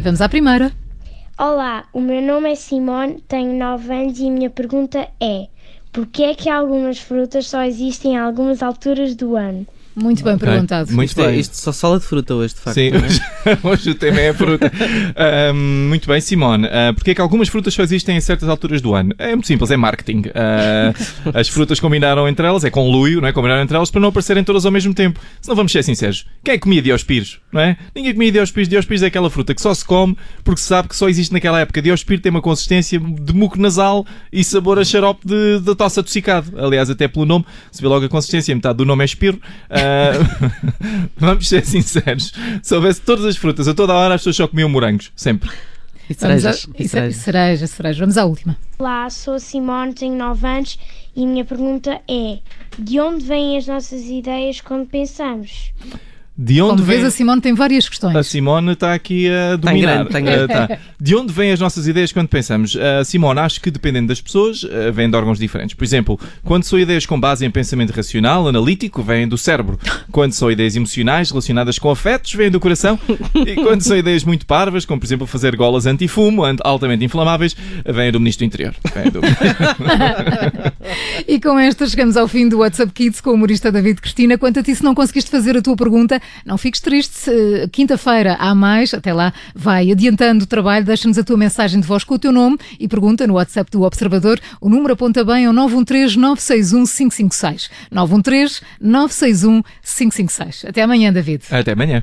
E vamos à primeira. Olá, o meu nome é Simone, tenho 9 anos e a minha pergunta é: por que é que algumas frutas só existem em algumas alturas do ano? Muito bem perguntado. Muito isto, é- bem. isto só sala de fruta hoje, de facto. Sim, é? hoje, hoje o tema é a fruta. Ahm, muito bem, Simone. Uh, Porquê é que algumas frutas só existem em certas alturas do ano? É muito simples, é marketing. Ah, as frutas combinaram entre elas, é conluio, não é? Combinaram entre elas para não aparecerem todas ao mesmo tempo. Se não vamos ser sinceros, quem é que comia Diospires, não é? Ninguém comia Diospires. Diospires é aquela fruta que só se come porque se sabe que só existe naquela época. Diospiro tem uma consistência de muco nasal e sabor a xarope de, de tosse adocicado. Aliás, até pelo nome, se vê logo a consistência, metade do nome é espirro. Ah, vamos ser sinceros. Se houvesse todas as frutas a toda a hora, as pessoas só comiam morangos. Sempre. E cerejas. cereja, cereja. Vamos à última. Olá, sou a Simone, tenho 9 anos e a minha pergunta é: de onde vêm as nossas ideias quando pensamos? De onde Como vem... vês, a Simone tem várias questões. A Simone está aqui a dominar. grande, tá em grande. Ah, tá. De onde vêm as nossas ideias quando pensamos? Ah, Simone, acho que dependendo das pessoas, ah, vêm de órgãos diferentes. Por exemplo, quando são ideias com base em pensamento racional, analítico, vêm do cérebro. Quando são ideias emocionais relacionadas com afetos, vêm do coração. E quando são ideias muito parvas, como por exemplo fazer golas anti-fumo, ant- altamente inflamáveis, vêm do ministro do interior. Vêm do... E com esta chegamos ao fim do WhatsApp Kids com o humorista David Cristina. Quanto a ti, se não conseguiste fazer a tua pergunta, não fiques triste. Eh, Quinta-feira há mais. Até lá, vai adiantando o trabalho. Deixa-nos a tua mensagem de voz com o teu nome e pergunta no WhatsApp do Observador. O número aponta bem ao 913-961-556. 913-961-556. Até amanhã, David. Até amanhã.